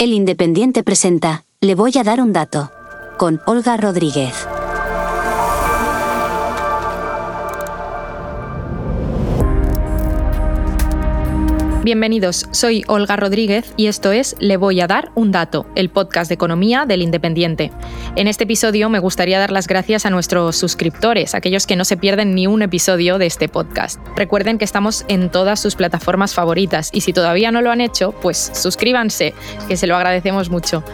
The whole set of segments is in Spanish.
El Independiente presenta Le voy a dar un dato con Olga Rodríguez. Bienvenidos, soy Olga Rodríguez y esto es Le voy a dar un dato, el podcast de economía del Independiente. En este episodio me gustaría dar las gracias a nuestros suscriptores, aquellos que no se pierden ni un episodio de este podcast. Recuerden que estamos en todas sus plataformas favoritas y si todavía no lo han hecho, pues suscríbanse, que se lo agradecemos mucho.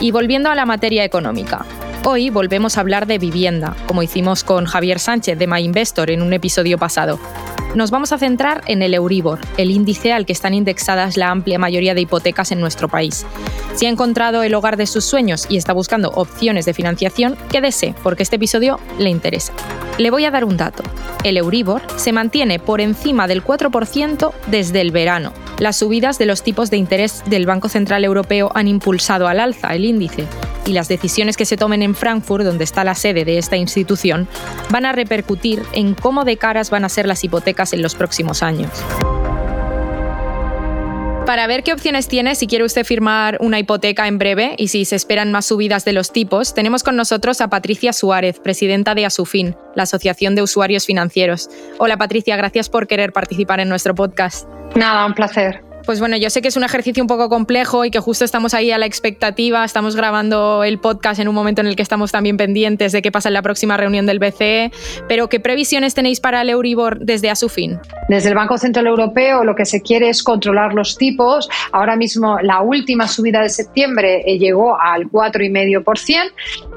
Y volviendo a la materia económica. Hoy volvemos a hablar de vivienda, como hicimos con Javier Sánchez de My Investor en un episodio pasado. Nos vamos a centrar en el Euribor, el índice al que están indexadas la amplia mayoría de hipotecas en nuestro país. Si ha encontrado el hogar de sus sueños y está buscando opciones de financiación, quédese, porque este episodio le interesa. Le voy a dar un dato. El Euribor se mantiene por encima del 4% desde el verano. Las subidas de los tipos de interés del Banco Central Europeo han impulsado al alza el índice y las decisiones que se tomen en Frankfurt, donde está la sede de esta institución, van a repercutir en cómo de caras van a ser las hipotecas en los próximos años. Para ver qué opciones tiene si quiere usted firmar una hipoteca en breve y si se esperan más subidas de los tipos, tenemos con nosotros a Patricia Suárez, presidenta de Asufin, la Asociación de Usuarios Financieros. Hola Patricia, gracias por querer participar en nuestro podcast. Nada, un placer. Pues bueno, yo sé que es un ejercicio un poco complejo y que justo estamos ahí a la expectativa, estamos grabando el podcast en un momento en el que estamos también pendientes de qué pasa en la próxima reunión del BCE, pero ¿qué previsiones tenéis para el Euribor desde a su fin? Desde el Banco Central Europeo lo que se quiere es controlar los tipos. Ahora mismo la última subida de septiembre eh, llegó al 4,5%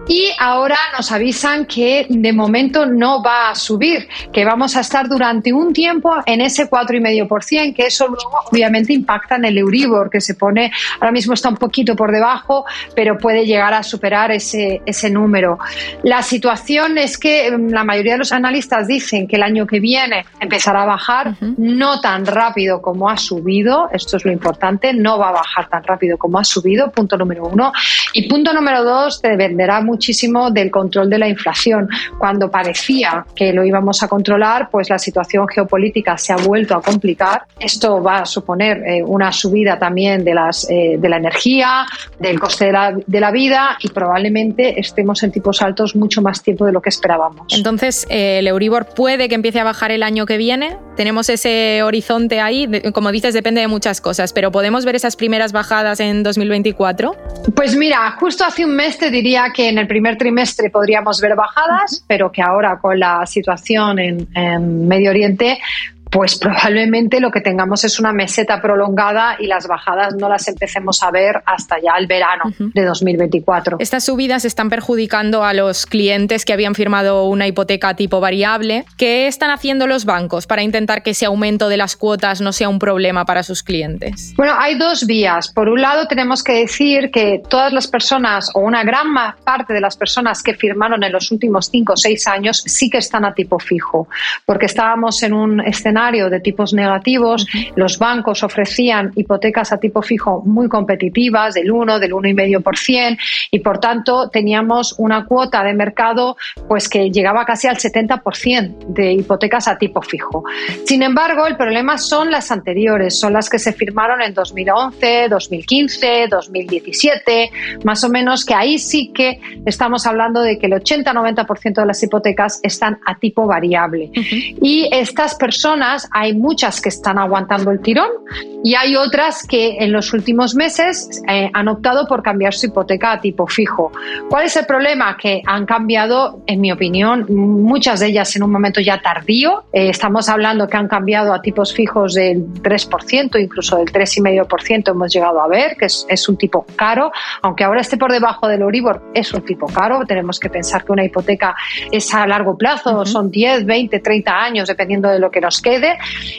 y ahora nos avisan que de momento no va a subir, que vamos a estar durante un tiempo en ese 4,5%, que eso luego obviamente impacta en el Euribor, que se pone, ahora mismo está un poquito por debajo, pero puede llegar a superar ese, ese número. La situación es que mm, la mayoría de los analistas dicen que el año que viene empezará a bajar, no tan rápido como ha subido, esto es lo importante, no va a bajar tan rápido como ha subido, punto número uno. Y punto número dos, dependerá muchísimo del control de la inflación. Cuando parecía que lo íbamos a controlar, pues la situación geopolítica se ha vuelto a complicar. Esto va a suponer eh, una subida también de, las, eh, de la energía, del coste de la, de la, vida y probablemente estemos en tipos altos mucho más tiempo de lo que esperábamos. Entonces, eh, el Euribor puede que empiece a bajar el año que viene. Tenemos ese horizonte ahí. Como dices, depende de muchas cosas, pero ¿podemos ver esas primeras bajadas en 2024? Pues mira, justo hace un mes te diría que en el primer trimestre podríamos ver bajadas, pero que ahora con la situación en, en Medio Oriente pues probablemente lo que tengamos es una meseta prolongada y las bajadas no las empecemos a ver hasta ya el verano de 2024. Estas subidas están perjudicando a los clientes que habían firmado una hipoteca tipo variable. ¿Qué están haciendo los bancos para intentar que ese aumento de las cuotas no sea un problema para sus clientes? Bueno, hay dos vías. Por un lado, tenemos que decir que todas las personas o una gran parte de las personas que firmaron en los últimos cinco o seis años sí que están a tipo fijo, porque estábamos en un escenario de tipos negativos, los bancos ofrecían hipotecas a tipo fijo muy competitivas, del 1, del 1,5%, y por tanto teníamos una cuota de mercado pues que llegaba casi al 70% de hipotecas a tipo fijo. Sin embargo, el problema son las anteriores, son las que se firmaron en 2011, 2015, 2017, más o menos que ahí sí que estamos hablando de que el 80-90% de las hipotecas están a tipo variable. Y estas personas hay muchas que están aguantando el tirón y hay otras que en los últimos meses eh, han optado por cambiar su hipoteca a tipo fijo. ¿Cuál es el problema? Que han cambiado, en mi opinión, muchas de ellas en un momento ya tardío. Eh, estamos hablando que han cambiado a tipos fijos del 3%, incluso del 3,5% hemos llegado a ver, que es, es un tipo caro, aunque ahora esté por debajo del Euribor, es un tipo caro. Tenemos que pensar que una hipoteca es a largo plazo, son 10, 20, 30 años, dependiendo de lo que nos quede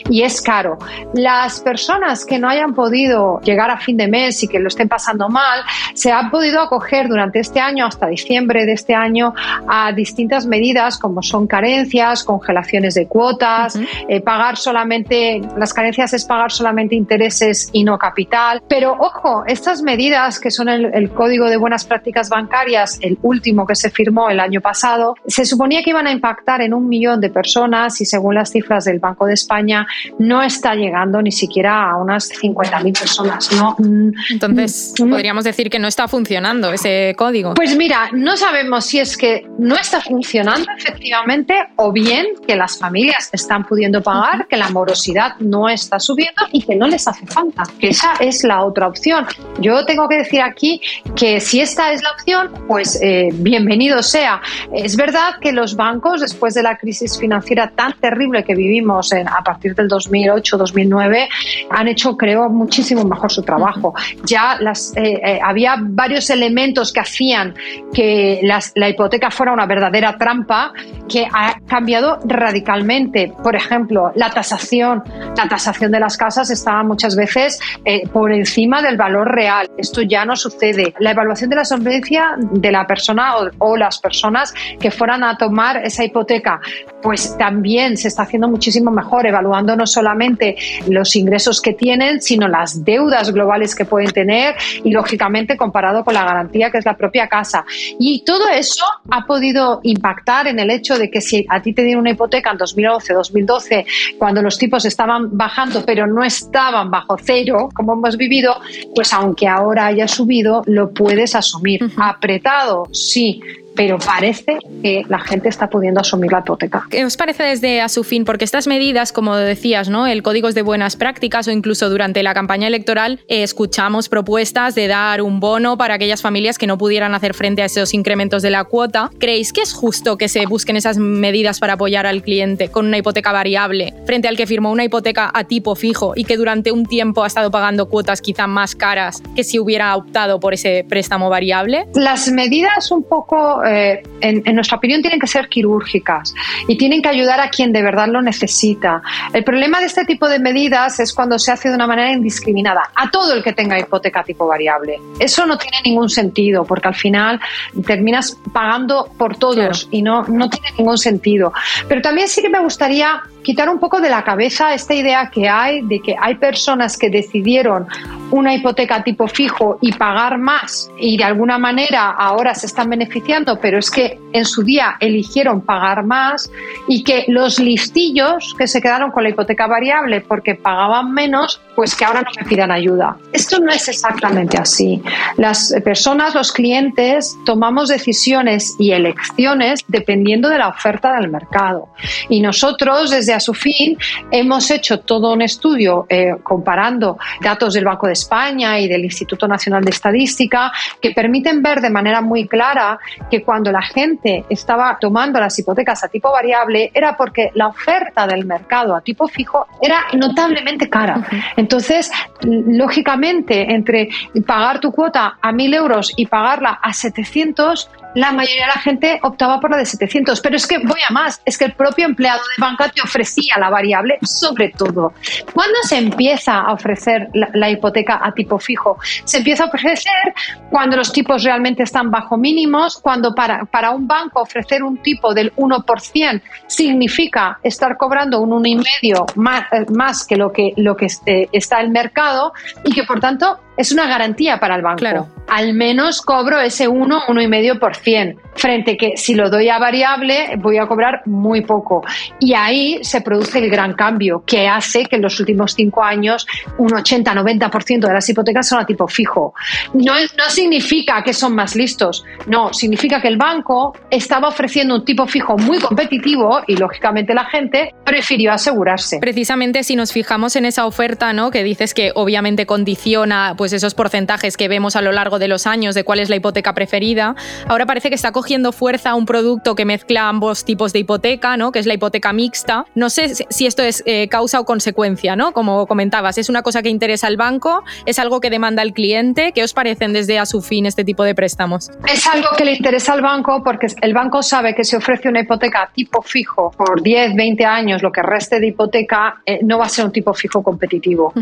y es caro. Las personas que no hayan podido llegar a fin de mes y que lo estén pasando mal, se han podido acoger durante este año, hasta diciembre de este año, a distintas medidas como son carencias, congelaciones de cuotas, eh, pagar solamente, las carencias es pagar solamente intereses y no capital. Pero ojo, estas medidas que son el, el Código de Buenas Prácticas Bancarias, el último que se firmó el año pasado, se suponía que iban a impactar en un millón de personas y según las cifras del Banco de España no está llegando ni siquiera a unas 50.000 personas. ¿no? Mm, Entonces, mm, podríamos decir que no está funcionando ese código. Pues mira, no sabemos si es que no está funcionando efectivamente o bien que las familias están pudiendo pagar, que la morosidad no está subiendo y que no les hace falta, que esa es la otra opción. Yo tengo que decir aquí que si esta es la opción, pues eh, bienvenido sea. Es verdad que los bancos, después de la crisis financiera tan terrible que vivimos a partir del 2008-2009, han hecho, creo, muchísimo mejor su trabajo. Ya las, eh, eh, había varios elementos que hacían que la hipoteca fuera una verdadera trampa que ha cambiado radicalmente. Por ejemplo, la tasación. La tasación de las casas estaba muchas veces eh, por encima del valor real. Esto ya no sucede. La evaluación de la solvencia de la persona o, las personas que fueran a tomar esa hipoteca, pues también se está haciendo muchísimo mejor, evaluando no solamente los ingresos que tienen, sino las deudas globales que pueden tener y, lógicamente, comparado con la garantía que es la propia casa. Y todo eso ha podido impactar en el hecho de que si a ti te dieron una hipoteca en 2011, 2012, cuando los tipos estaban bajando, pero no estaban bajo cero, como hemos vivido, pues aunque ahora haya subido, lo puedes asumir. Apretado, sí, pero parece que la gente está pudiendo asumir la hipoteca. ¿Qué os parece desde a su fin? Porque estas medidas, como decías, ¿no? el código es de buenas prácticas o incluso durante la campaña electoral eh, escuchamos propuestas de dar un bono para aquellas familias que no pudieran hacer frente a esos incrementos de la cuota. ¿Creéis que es justo que se busquen esas medidas para apoyar al cliente con una hipoteca variable frente al que firmó una hipoteca a tipo fijo y que durante un tiempo ha estado pagando cuotas quizá más caras que si hubiera optado por ese préstamo variable? Las medidas un poco eh, en, nuestra opinión, tienen que ser quirúrgicas y tienen que ayudar a quien de verdad lo necesita. El problema de este tipo de medidas es cuando se hace de una manera indiscriminada a todo el que tenga hipoteca tipo variable. Eso no tiene ningún sentido porque al final terminas pagando por todos y no, no tiene ningún sentido. Pero también sí que me gustaría quitar un poco de la cabeza esta idea que hay de que hay personas que decidieron una hipoteca tipo fijo y pagar más y de alguna manera ahora se están beneficiando, pero es que en su día eligieron pagar más y que los listillos que se quedaron con la hipoteca variable porque pagaban menos, pues que ahora no me pidan ayuda. Esto no es exactamente así. Las personas, los clientes, tomamos decisiones y elecciones dependiendo de la oferta del mercado. Y nosotros desde a su fin, hemos hecho todo un estudio eh, comparando datos del Banco de España y del Instituto Nacional de Estadística que permiten ver de manera muy clara que cuando la gente estaba tomando las hipotecas a tipo variable era porque la oferta del mercado a tipo fijo era notablemente cara. Entonces, lógicamente, entre pagar tu cuota a 1.000 euros y pagarla a 700, la mayoría de la gente optaba por la de 700. Pero es que voy a más, es que el propio empleado de banca te ofrecía la variable sobre todo. ¿Cuándo se empieza a ofrecer la, hipoteca a tipo fijo? Se empieza a ofrecer cuando los tipos realmente están bajo mínimos, cuando para, para un banco ofrecer un tipo del 1% significa estar cobrando un 1,5% más, eh, más que lo que, lo que eh, está el mercado y que por tanto es una garantía para el banco. Claro. Al menos cobro ese 1, 1,5%, frente que si lo doy a variable voy a cobrar muy poco. Y ahí se produce el gran cambio que hace que en los últimos cinco años un 80-90% de las hipotecas son a tipo fijo. No, no significa que son más listos, no, significa que el banco estaba ofreciendo un tipo fijo muy competitivo y lógicamente la gente prefirió asegurarse. Precisamente si nos fijamos en esa oferta, ¿no? que dices que obviamente condiciona pues, pues esos porcentajes que vemos a lo largo de los años de cuál es la hipoteca preferida, ahora parece que está cogiendo fuerza un producto que mezcla ambos tipos de hipoteca, ¿no? que es la hipoteca mixta. No sé si esto es eh, causa o consecuencia, ¿no? Como comentabas, es una cosa que interesa al banco, es algo que demanda el cliente. ¿Qué os parecen desde a su fin este tipo de préstamos? Es algo que le interesa al banco porque el banco sabe que si ofrece una hipoteca tipo fijo por 10, 20 años, lo que reste de hipoteca, eh, no va a ser un tipo fijo competitivo.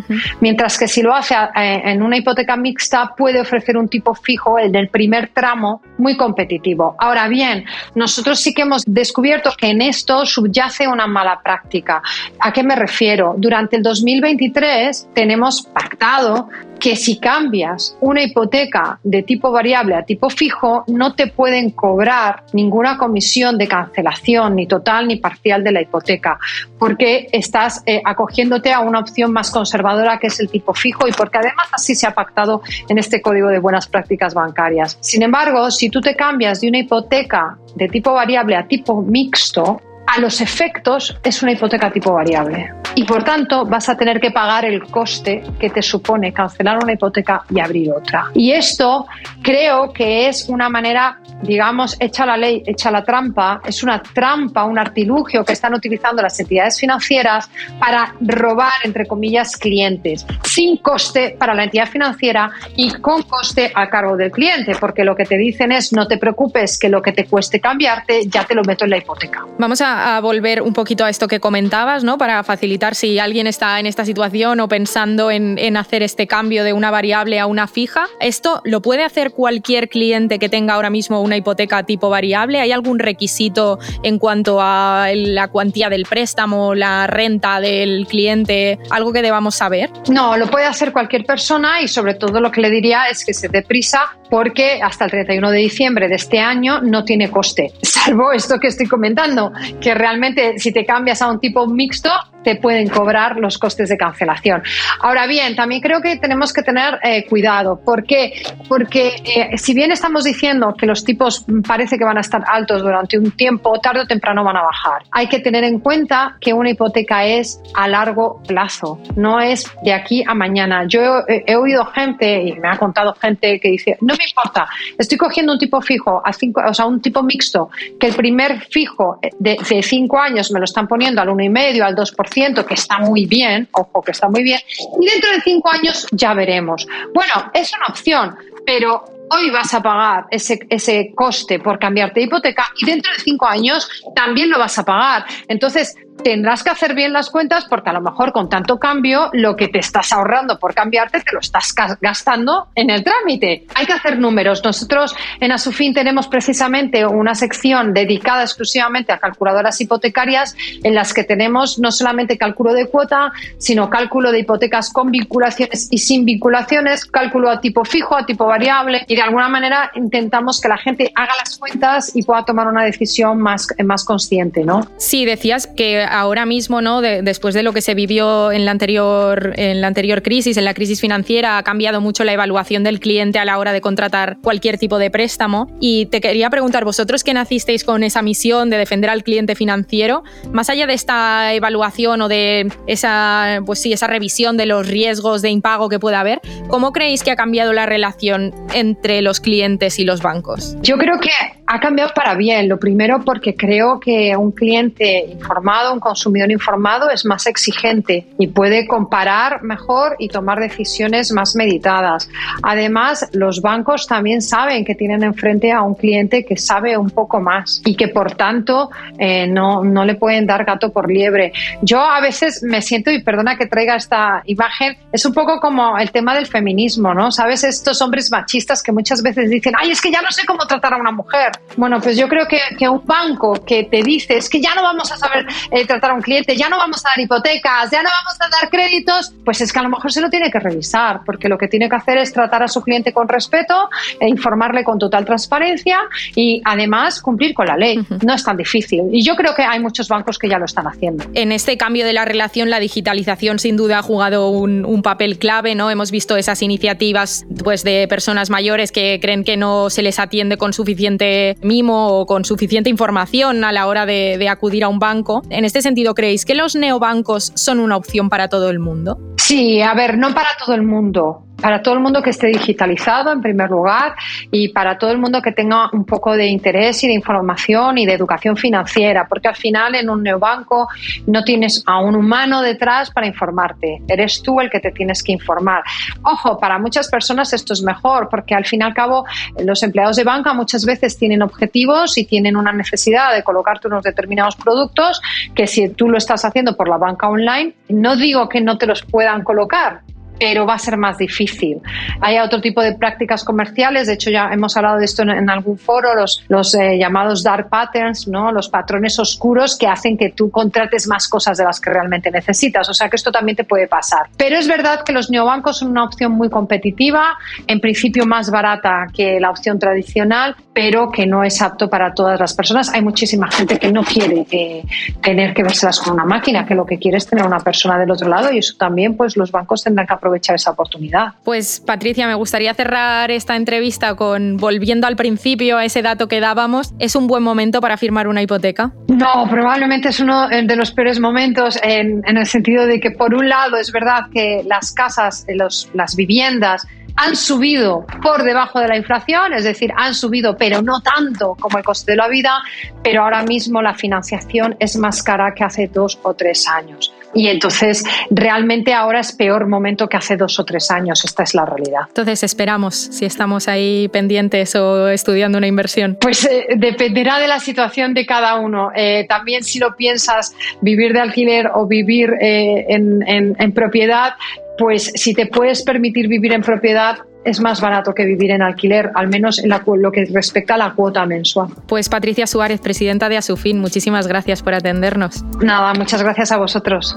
Mientras que si lo hace eh, en una hipoteca mixta puede ofrecer un tipo fijo, el del primer tramo, muy competitivo. Ahora bien, nosotros sí que hemos descubierto que en esto subyace una mala práctica. ¿A qué me refiero? Durante el 2023 tenemos pactado que si cambias una hipoteca de tipo variable a tipo fijo, no te pueden cobrar ninguna comisión de cancelación, ni total ni parcial de la hipoteca, porque estás eh, acogiéndote a una opción más conservadora que es el tipo fijo y porque además así se ha pactado en este código de buenas prácticas bancarias. Sin embargo, si tú te cambias de una hipoteca de tipo variable a tipo mixto, a los efectos es una hipoteca tipo variable y por tanto vas a tener que pagar el coste que te supone cancelar una hipoteca y abrir otra. Y esto creo que es una manera, digamos, hecha la ley, hecha la trampa, es una trampa, un artilugio que están utilizando las entidades financieras para robar, entre comillas, clientes, sin coste para la entidad financiera y con coste a cargo del cliente, porque lo que te dicen es no te preocupes que lo que te cueste cambiarte ya te lo meto en la hipoteca. Vamos a a, volver un poquito a esto que comentabas, ¿no? Para facilitar si alguien está en esta situación o pensando en, hacer este cambio de una variable a una fija. ¿Esto lo puede hacer cualquier cliente que tenga ahora mismo una hipoteca tipo variable? ¿Hay algún requisito en cuanto a la cuantía del préstamo, la renta del cliente? ¿Algo que debamos saber? No, lo puede hacer cualquier persona y sobre todo lo que le diría es que se dé prisa porque hasta el 31 de diciembre de este año no tiene coste, salvo esto que estoy comentando, que realmente si te cambias a un tipo mixto, te pueden cobrar los costes de cancelación. Ahora bien, también creo que tenemos que tener eh, cuidado. ¿Por qué? Porque eh, si bien estamos diciendo que los tipos parece que van a estar altos durante un tiempo, tarde o temprano van a bajar. Hay que tener en cuenta que una hipoteca es a largo plazo, no es de aquí a mañana. Yo he, oído gente y me ha contado gente que dice, no me importa, estoy cogiendo un tipo fijo, a cinco, o sea, un tipo mixto, que el primer fijo de, cinco años me lo están poniendo al 1,5, al 2%, que está muy bien, ojo, que está muy bien, y dentro de cinco años ya veremos. Bueno, es una opción, pero hoy vas a pagar ese, ese coste por cambiarte de hipoteca y dentro de cinco años también lo vas a pagar. Entonces, tendrás que hacer bien las cuentas porque a lo mejor con tanto cambio lo que te estás ahorrando por cambiarte te lo estás gastando en el trámite. Hay que hacer números. Nosotros en Asufin tenemos precisamente una sección dedicada exclusivamente a calculadoras hipotecarias en las que tenemos no solamente cálculo de cuota, sino cálculo de hipotecas con vinculaciones y sin vinculaciones, cálculo a tipo fijo, a tipo variable y de alguna manera intentamos que la gente haga las cuentas y pueda tomar una decisión más, más consciente, ¿no? Sí, decías que ahora mismo, ¿no? después de lo que se vivió en la, anterior, en la anterior crisis, en la crisis financiera, ha cambiado mucho la evaluación del cliente a la hora de contratar cualquier tipo de préstamo. Y te quería preguntar, vosotros que nacisteis con esa misión de defender al cliente financiero, más allá de esta evaluación o de esa, pues sí, esa revisión de los riesgos de impago que pueda haber, ¿cómo creéis que ha cambiado la relación entre los clientes y los bancos? Yo creo que ha cambiado para bien. Lo primero porque creo que un cliente informado, un consumidor informado es más exigente y puede comparar mejor y tomar decisiones más meditadas. Además, los bancos también saben que tienen enfrente a un cliente que sabe un poco más y que por tanto eh, no, no le pueden dar gato por liebre. Yo a veces me siento, y perdona que traiga esta imagen, es un poco como el tema del feminismo, ¿no? ¿Sabes? Estos hombres machistas que muchas veces dicen, ay, es que ya no sé cómo tratar a una mujer. Bueno, pues yo creo que, que un banco que te dice, es que ya no vamos a saber eh, tratar a un cliente, ya no vamos a dar hipotecas, ya no vamos a dar créditos, pues es que a lo mejor se lo tiene que revisar, porque lo que tiene que hacer es tratar a su cliente con respeto e informarle con total transparencia y además cumplir con la ley. No es tan difícil. Y yo creo que hay muchos bancos que ya lo están haciendo. En este cambio de la relación, la digitalización sin duda ha jugado un, un papel clave, ¿no? Hemos visto esas iniciativas pues, de personas mayores que creen que no se les atiende con suficiente mimo o con suficiente información a la hora de, acudir a un banco. En este sentido, ¿creéis que los neobancos son una opción para todo el mundo? Sí, a ver, no para todo el mundo para todo el mundo que esté digitalizado en primer lugar y para todo el mundo que tenga un poco de interés y de información y de educación financiera, porque al final en un neobanco no tienes a un humano detrás para informarte, eres tú el que te tienes que informar. Ojo, para muchas personas esto es mejor, porque al fin y al cabo los empleados de banca muchas veces tienen objetivos y tienen una necesidad de colocarte unos determinados productos que si tú lo estás haciendo por la banca online, no digo que no te los puedan colocar, pero va a ser más difícil. Hay otro tipo de prácticas comerciales, de hecho ya hemos hablado de esto en, algún foro, los, los eh, llamados dark patterns, ¿no? los patrones oscuros que hacen que tú contrates más cosas de las que realmente necesitas. O sea que esto también te puede pasar. Pero es verdad que los neobancos son una opción muy competitiva, en principio más barata que la opción tradicional, pero que no es apto para todas las personas. Hay muchísima gente que no quiere eh, tener que verselas con una máquina, que lo que quiere es tener una persona del otro lado y eso también pues los bancos tendrán que aprovechar esa oportunidad. Pues Patricia, me gustaría cerrar esta entrevista con volviendo al principio a ese dato que dábamos. ¿Es un buen momento para firmar una hipoteca? No, probablemente es uno de los peores momentos en, el sentido de que por un lado es verdad que las casas, los, las viviendas han subido por debajo de la inflación, es decir, han subido, pero no tanto como el coste de la vida, pero ahora mismo la financiación es más cara que hace dos o tres años. Y entonces, realmente ahora es peor momento que hace dos o tres años. Esta es la realidad. Entonces, esperamos si estamos ahí pendientes o estudiando una inversión. Pues eh, dependerá de la situación de cada uno. Eh, también, si lo piensas, vivir de alquiler o vivir eh, en, en propiedad, pues si te puedes permitir vivir en propiedad, es más barato que vivir en alquiler, al menos en lo que respecta a la cuota mensual. Pues Patricia Suárez, presidenta de Asufin, muchísimas gracias por atendernos. Nada, muchas gracias a vosotros.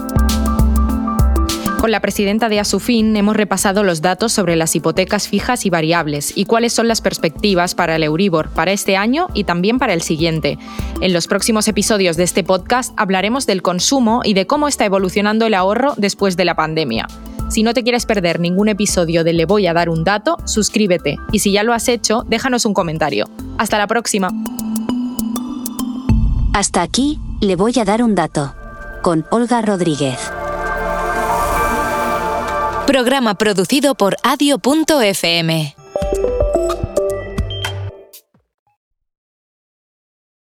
Con la presidenta de Asufin hemos repasado los datos sobre las hipotecas fijas y variables y cuáles son las perspectivas para el Euribor para este año y también para el siguiente. En los próximos episodios de este podcast hablaremos del consumo y de cómo está evolucionando el ahorro después de la pandemia. Si no te quieres perder ningún episodio de Le voy a dar un dato, suscríbete y si ya lo has hecho, déjanos un comentario. Hasta la próxima. Hasta aquí, Le voy a dar un dato. Con Olga Rodríguez. Programa producido por adio.fm.